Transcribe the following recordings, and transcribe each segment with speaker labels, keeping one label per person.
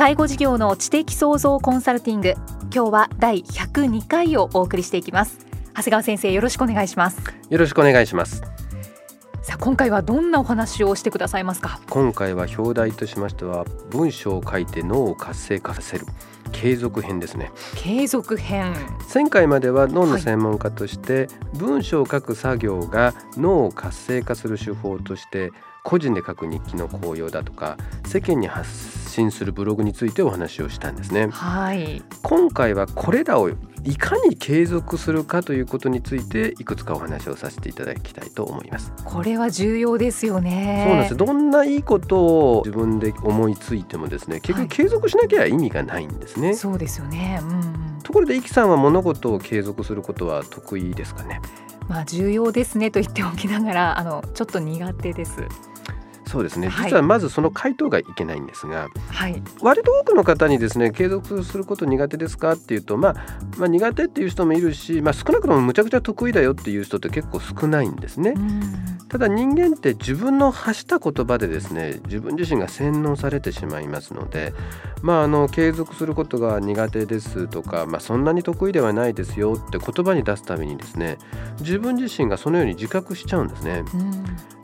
Speaker 1: 介護事業の知的創造コンサルティング。今日は第102回をお送りしていきます。長谷川先生よろしくお願いします。
Speaker 2: よろしくお願いします。
Speaker 1: さあ今回はどんなお話をしてくださいますか？
Speaker 2: 今回は表題としましては文章を書いて脳を活性化させる。継続編ですね。
Speaker 1: 継続編。
Speaker 2: 前回までは脳の専門家として、文章を書く作業が脳を活性化する手法として個人で書く日記の効用だとか世間に発信するブログについてお話をしたんですね。
Speaker 1: はい、
Speaker 2: 今回はこれらをいかに継続するかということについていくつかお話をさせていただきたいと思います。
Speaker 1: これは重要ですよね。
Speaker 2: そうなんです。どんないいことを自分で思いついてもですね、結局継続しなきゃ意味がないんですね。はい、
Speaker 1: そうですよね。うん、
Speaker 2: ところで、いきさんは物事を継続することは得意ですかね？
Speaker 1: まあ重要ですねと言っておきながら、あのちょっと苦手です。
Speaker 2: そうですね、実はまずその回答がいけないんですが、はい、割と多くの方にですね継続すること苦手ですかっていうと、まあ、まあ苦手っていう人もいるし、まあ、少なくともむちゃくちゃ得意だよっていう人って結構少ないんですね。ただ人間って自分の発した言葉でですね自分自身が洗脳されてしまいますので、まあ、あの継続することが苦手ですとか、まあ、そんなに得意ではないですよって言葉に出すためにですね自分自身がそのように自覚しちゃうんですね。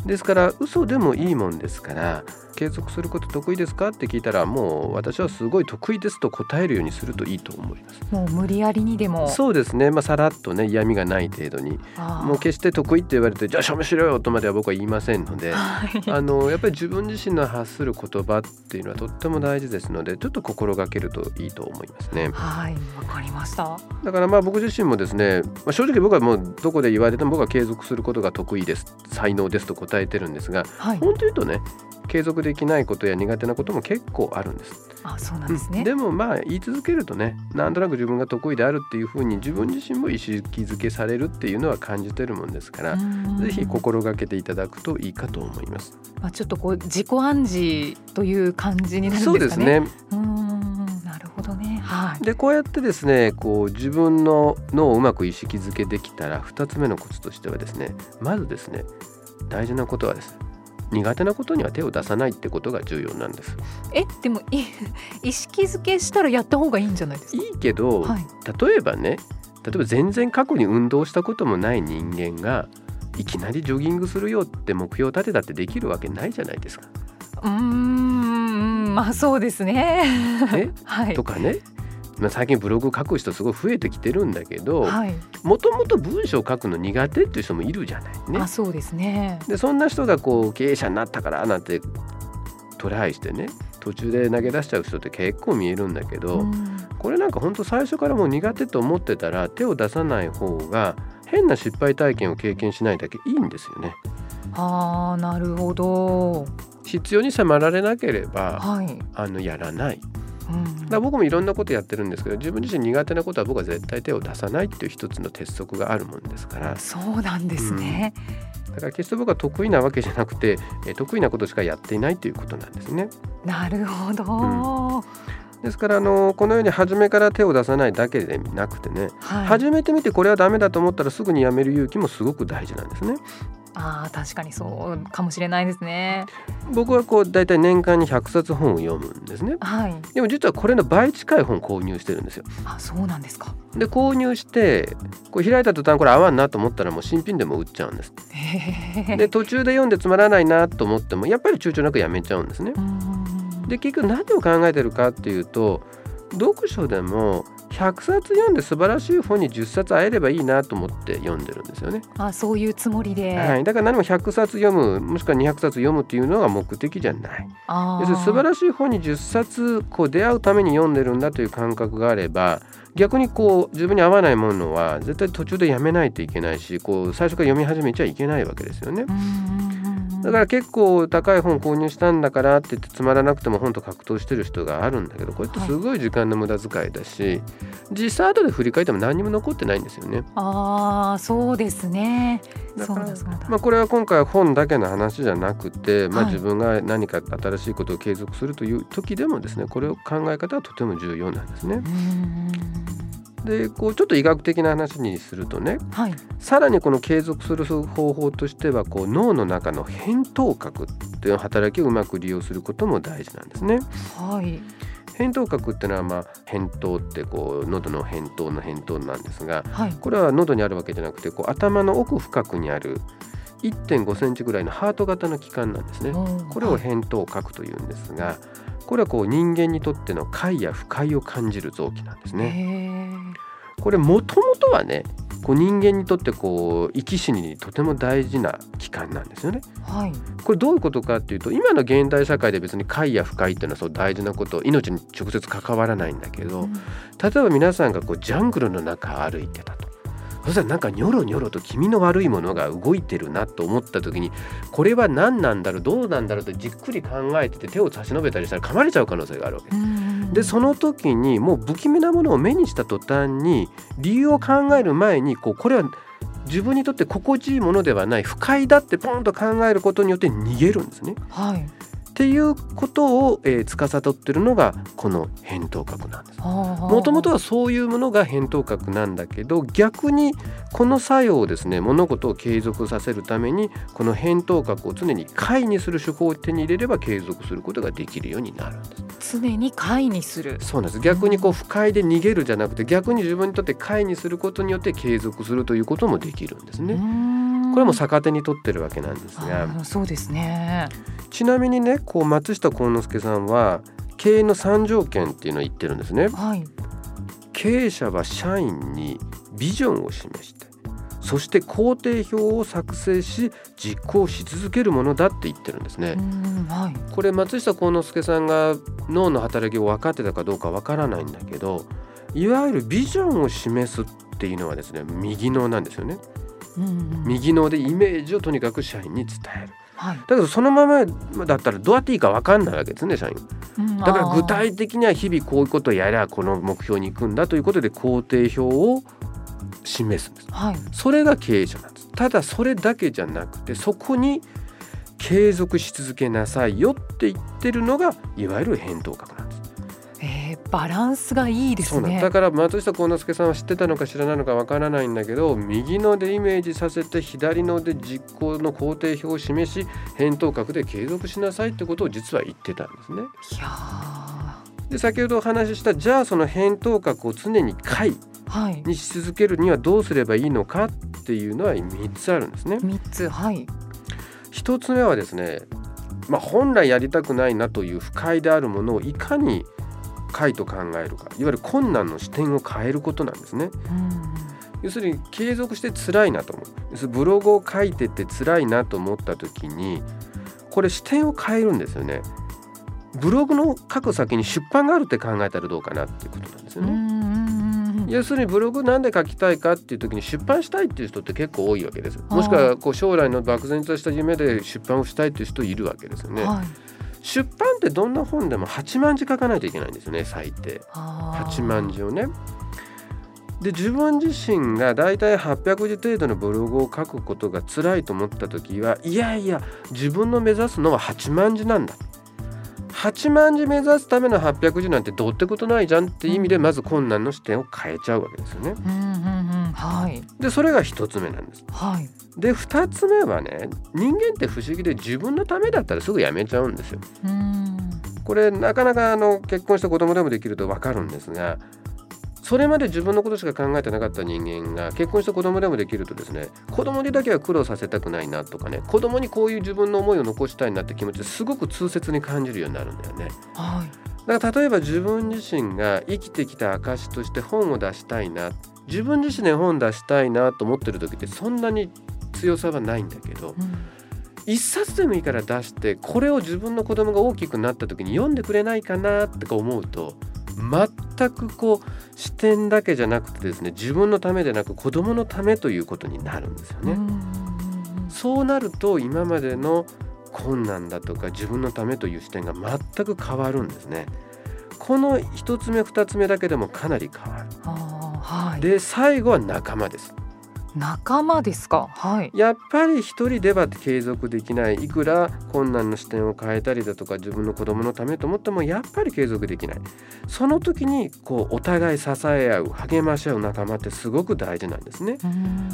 Speaker 2: ですから嘘でもいいもんですから継続すること得意ですか？って聞いたらもう私はすごい得意ですと答えるようにするといいと思います。
Speaker 1: もう無理やりにでも。
Speaker 2: そうですね。まあさらっとね嫌味がない程度に。もう決して得意って言われてじゃあ証明しろよとまでは僕は言いませんので、はい、あのやっぱり自分自身の発する言葉っていうのはとっても大事ですのでちょっと心がけるといいと思いますね。
Speaker 1: はいわかりました。
Speaker 2: だからまあ僕自身もですね、まあ、正直僕はもうどこで言われても僕は継続することが得意です才能ですと答えてるんですが、はい、本当言うとね継続できないことや苦手なことも結構あるんです。
Speaker 1: あそうなんですね、
Speaker 2: うん、でもまあ言い続けるとねなんとなく自分が得意であるっていうふうに自分自身も意識づけされるっていうのは感じてるもんですからぜひ心がけていただくといいかと思います。
Speaker 1: まあ、ちょっとこう自己暗示という感じになるんですかね。そうですね。うんなるほどね、
Speaker 2: はい、でこうやってですねこう自分の脳をうまく意識づけできたら2つ目のコツとしてはですねまずですね大事なことはです苦手なことには手を出さないってことが重要なんです。
Speaker 1: えでも意識づけしたらやった方がいいんじゃないですか？
Speaker 2: いいけど、はい、例えばね例えば全然過去に運動したこともない人間がいきなりジョギングするよって目標を立てたってできるわけないじゃないですか。
Speaker 1: うーんまあそうですね？
Speaker 2: はい、とかねまあ、最近ブログ書く人すごい増えてきてるんだけどもともと文章を書くの苦手っていう人もいるじゃないね。
Speaker 1: あそうですね。
Speaker 2: でそんな人がこう経営者になったからなんてトライしてね途中で投げ出しちゃう人って結構見えるんだけど、うん、これなんか本当最初からもう苦手と思ってたら手を出さない方が変な失敗体験を経験しないだけいいんですよね。
Speaker 1: あーなるほど。
Speaker 2: 必要に迫られなければ、はい、あのやらないだ僕もいろんなことやってるんですけど自分自身苦手なことは僕は絶対手を出さないっていう一つの鉄則があるもんですから。
Speaker 1: そうなんですね、
Speaker 2: うん、だから決して僕は得意なわけじゃなくて得意なことしかやっていないということなんですね。
Speaker 1: なるほど、うん。
Speaker 2: ですからあのこのように初めから手を出さないだけでなくてね、はい、始めてみてこれはダメだと思ったらすぐにやめる勇気もすごく大事なんですね。
Speaker 1: あ確かにそうかもしれないですね。
Speaker 2: 僕はこうだいたい年間に100冊本を読むんですね。はい。でも実はこれの倍近い本購入してるんですよ。
Speaker 1: あそうなんですか。
Speaker 2: で購入してこう開いた途端これ合わんなと思ったらもう新品でも売っちゃうんです。で途中で読んでつまらないなと思ってもやっぱり躊躇なくやめちゃうんですね。で結局何を考えてるかっていうと読書でも100冊読んで素晴らしい本に10冊会えればいいなと思って読んでるんですよね。
Speaker 1: あそういうつもりで、
Speaker 2: はい、だから何も100冊読むもしくは200冊読むっていうのが目的じゃない。要するに素晴らしい本に10冊こう出会うために読んでるんだという感覚があれば逆にこう自分に合わないものは絶対途中でやめないといけないしこう最初から読み始めちゃいけないわけですよね。だから結構高い本購入したんだからって言ってつまらなくても本と格闘してる人があるんだけどこれってすごい時間の無駄遣いだし、はい、実際後で振り返っても何にも残ってないんですよね。
Speaker 1: ああそうですね。
Speaker 2: だからまあこれは今回は本だけの話じゃなくて、まあ、自分が何か新しいことを継続するという時でもですねこれを考え方はとても重要なんですね。でこうちょっと医学的な話にするとね、はい、さらにこの継続する方法としてはこう脳の中の扁桃核っていう働きをうまく利用することも大事なんですね。はい扁桃核っていうのは、まあ、扁桃ってこう喉の扁桃の扁桃なんですが、はい、これは喉にあるわけじゃなくてこう頭の奥深くにある1.5センチぐらいのハート型の器官なんですね。これを扁桃核というんですが、これはこう人間にとっての快や不快を感じる臓器なんですね。これもともとはねこう人間にとってこう生き死にとても大事な器官なんですよね。はい、これどういうことかっていうと今の現代社会で別に快や不快っていうのはそう大事なこと命に直接関わらないんだけど、うん、例えば皆さんがこうジャングルの中歩いてたと。そしたらなんかニョロニョロと気味の悪いものが動いてるなと思った時にこれは何なんだろうどうなんだろうとじっくり考えてて手を差し伸べたりしたら噛まれちゃう可能性があるわけです。でその時にもう不気味なものを目にした途端に理由を考える前にこうこれは自分にとって心地いいものではない不快だってポンと考えることによって逃げるんですね。はい、っていうことを、えー、司ってるのがこの扁桃核なんです。もともとはそういうものが扁桃核なんだけど逆にこの作用をですね物事を継続させるためにこの扁桃核を常に快にする手法を手に入れれば継続することができるようになるんです。
Speaker 1: 常に快にする
Speaker 2: そうなんです逆にこう不快で逃げるじゃなくて逆に自分にとって快にすることによって継続するということもできるんですね。これも逆手に取ってるわけなんですが。
Speaker 1: そうですね。
Speaker 2: ちなみにねこう松下幸之助さんは経営の3条件っていうのを言ってるんですね、はい、経営者は社員にビジョンを示してそして工程表を作成し実行し続けるものだって言ってるんですね、はい、これ松下幸之助さんが脳の働きを分かってたかどうかわからないんだけどいわゆるビジョンを示すっていうのはですね右脳なんですよね。右脳でイメージをとにかく社員に伝える。はい、だけどそのままだったらどうやっていいか分かんないわけですね社員、うん、だから具体的には日々こういうことをやりゃこの目標に行くんだということで工程表を示すんです、はい、それが経営者なんです。ただそれだけじゃなくてそこに継続し続けなさいよって言ってるのがいわゆる返答核なんです
Speaker 1: バランスがいいですね
Speaker 2: だから松下幸之助さんは知ってたのか知らないのかわからないんだけど右のでイメージさせて左ので実行の工程表を示し返答角で継続しなさいってことを実は言ってたんですね。いやで先ほどお話ししたじゃあその返答角を常に回にし続けるにはどうすればいいのかっていうのは3つあるんですね。
Speaker 1: 3つはい
Speaker 2: 1つ目はですねまあ、本来やりたくないなという不快であるものをいかに解と考えるかいわゆる困難の視点を変えることなんですね。要するに継続して辛いなと思う要するにブログを書いてて辛いなと思った時にこれ視点を変えるんですよね。ブログの書く先に出版があるって考えたらどうかなっていうことなんですよね。要するにブログなんで書きたいかっていう時に出版したいっていう人って結構多いわけです。もしくはこう将来の漠然とした夢で出版をしたいっていう人いるわけですよね。はい出版ってどんな本でも8万字書かないといけないんですよね最低。8万字をね。で自分自身がだいたい800字程度のブログを書くことが辛いと思った時はいやいや自分の目指すのは8万字なんだ。8万字目指すための800字なんてどうってことないじゃんって意味でまず困難の視点を変えちゃうわけですよね。うんうんうん。はい、でそれが1つ目なんです。はい、で2つ目はね人間って不思議で自分のためだったらすぐやめちゃうんですよ。これなかなかあの結婚して子供でもできると分かるんですがそれまで自分のことしか考えてなかった人間が結婚して子供でもできるとですね子供にだけは苦労させたくないなとかね子供にこういう自分の思いを残したいなって気持ちですごく痛切に感じるようになるんだよね。はいだから例えば自分自身が生きてきた証として本を出したいな自分自身で本出したいなと思ってる時ってそんなに強さはないんだけど、うん、一冊でもいいから出してこれを自分の子供が大きくなった時に読んでくれないかなって思うと全くこう視点だけじゃなくてですね自分のためでなく子供のためということになるんですよね。そうなると今までの困難だとか自分のためという視点が全く変わるんですね。この1つ目2つ目だけでもかなり変わる。はい、で最後は仲間です。
Speaker 1: 仲間ですか、はい、
Speaker 2: やっぱり一人では継続できない。いくら困難の視点を変えたりだとか自分の子供のためと思ってもやっぱり継続できない。その時にこうお互い支え合う励まし合う仲間ってすごく大事なんですね。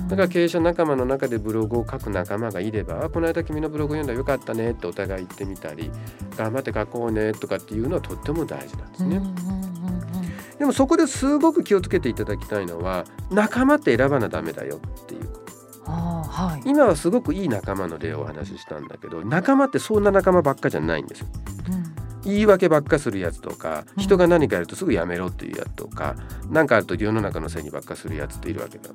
Speaker 2: だから経営者仲間の中でブログを書く仲間がいればこの間君のブログ読んだらよかったねってお互い言ってみたり頑張って書こうねとかっていうのはとっても大事なんですね。でもそこですごく気をつけていただきたいのは仲間って選ばなダメだよっていうはい、今はすごくいい仲間の例をお話ししたんだけど仲間ってそんな仲間ばっかじゃないんですよ。うん、言い訳ばっかするやつとか人が何かやるとすぐやめろっていうやつとか何、うん、かあると世の中のせいにばっかするやつっているわけだ。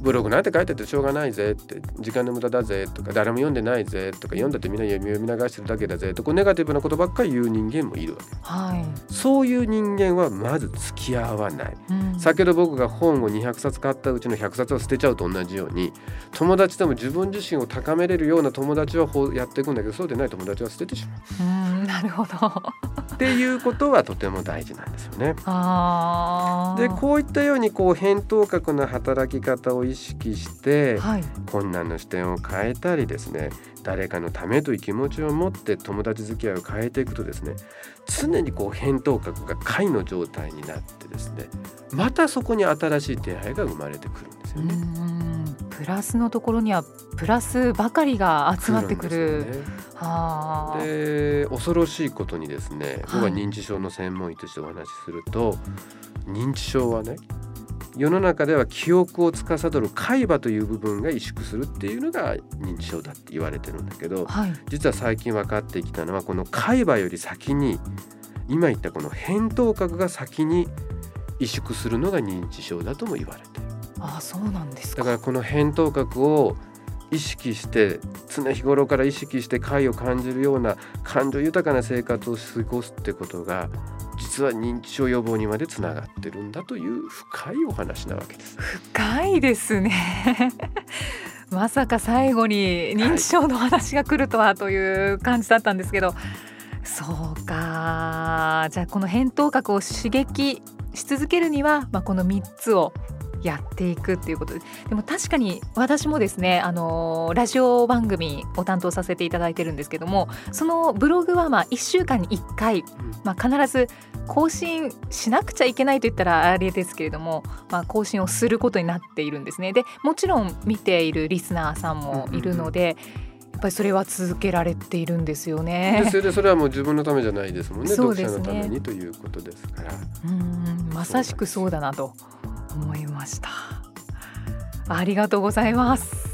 Speaker 2: ブログなんて書いててしょうがないぜって時間の無駄だぜとか誰も読んでないぜとか読んだってみんな読み流してるだけだぜとこうネガティブなことばっかり言う人間もいるわけ、はい、そういう人間はまず付き合わない、うん、先ほど僕が本を200冊買ったうちの100冊を捨てちゃうと同じように友達でも自分自身を高めれるような友達はやっていくんだけどそうでない友達は捨ててしま
Speaker 1: う。うんなるほど。
Speaker 2: っていうことはとても大事なんですよね。でこういったようにこう返答角な働き方を意識して、はい、困難の視点を変えたりですね誰かのためという気持ちを持って友達付き合いを変えていくとですね常にこう返答角が解の状態になってですねまたそこに新しい出会いが生まれてくるんですよね。
Speaker 1: プラスのところにはプラスばかりが集まってくる。で、ね、
Speaker 2: 恐ろしいことにですね、僕は認知症の専門医としてお話しすると、認知症はね世の中では記憶を司る海馬という部分が萎縮するっていうのが認知症だって言われてるんだけど、はい、実は最近分かってきたのはこの海馬より先に今言ったこの扁桃核が先に萎縮するのが認知症だとも言われてる。
Speaker 1: あそうなんです
Speaker 2: だからこの扁桃核を意識して常日頃から意識して快を感じるような感情豊かな生活を過ごすってことが実は認知症予防にまでつながってるんだという深いお話なわけです。
Speaker 1: 深いですね。まさか最後に認知症の話が来るとはという感じだったんですけど、はい、そうか。じゃあこの扁桃核を刺激し続けるには、まあ、この3つをやっていくっていうことで。でも確かに私もですねあのラジオ番組を担当させていただいてるんですけどもそのブログはまあ1週間に1回、まあ、必ず更新しなくちゃいけないと言ったらあれですけれども、まあ、更新をすることになっているんですね。でもちろん見ているリスナーさんもいるので、やっぱりそれは続けられているんですよね。
Speaker 2: それでそれはもう自分のためじゃないですもんね。そうですね。読者のためにということですから。
Speaker 1: うんまさしくそうだなと思いました。ありがとうございます。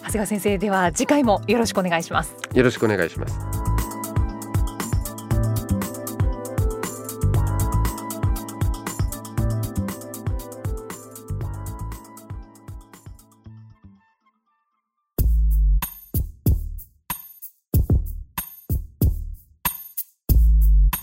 Speaker 1: 長谷川先生では次回もよろしくお願いします。
Speaker 2: よろしくお願いします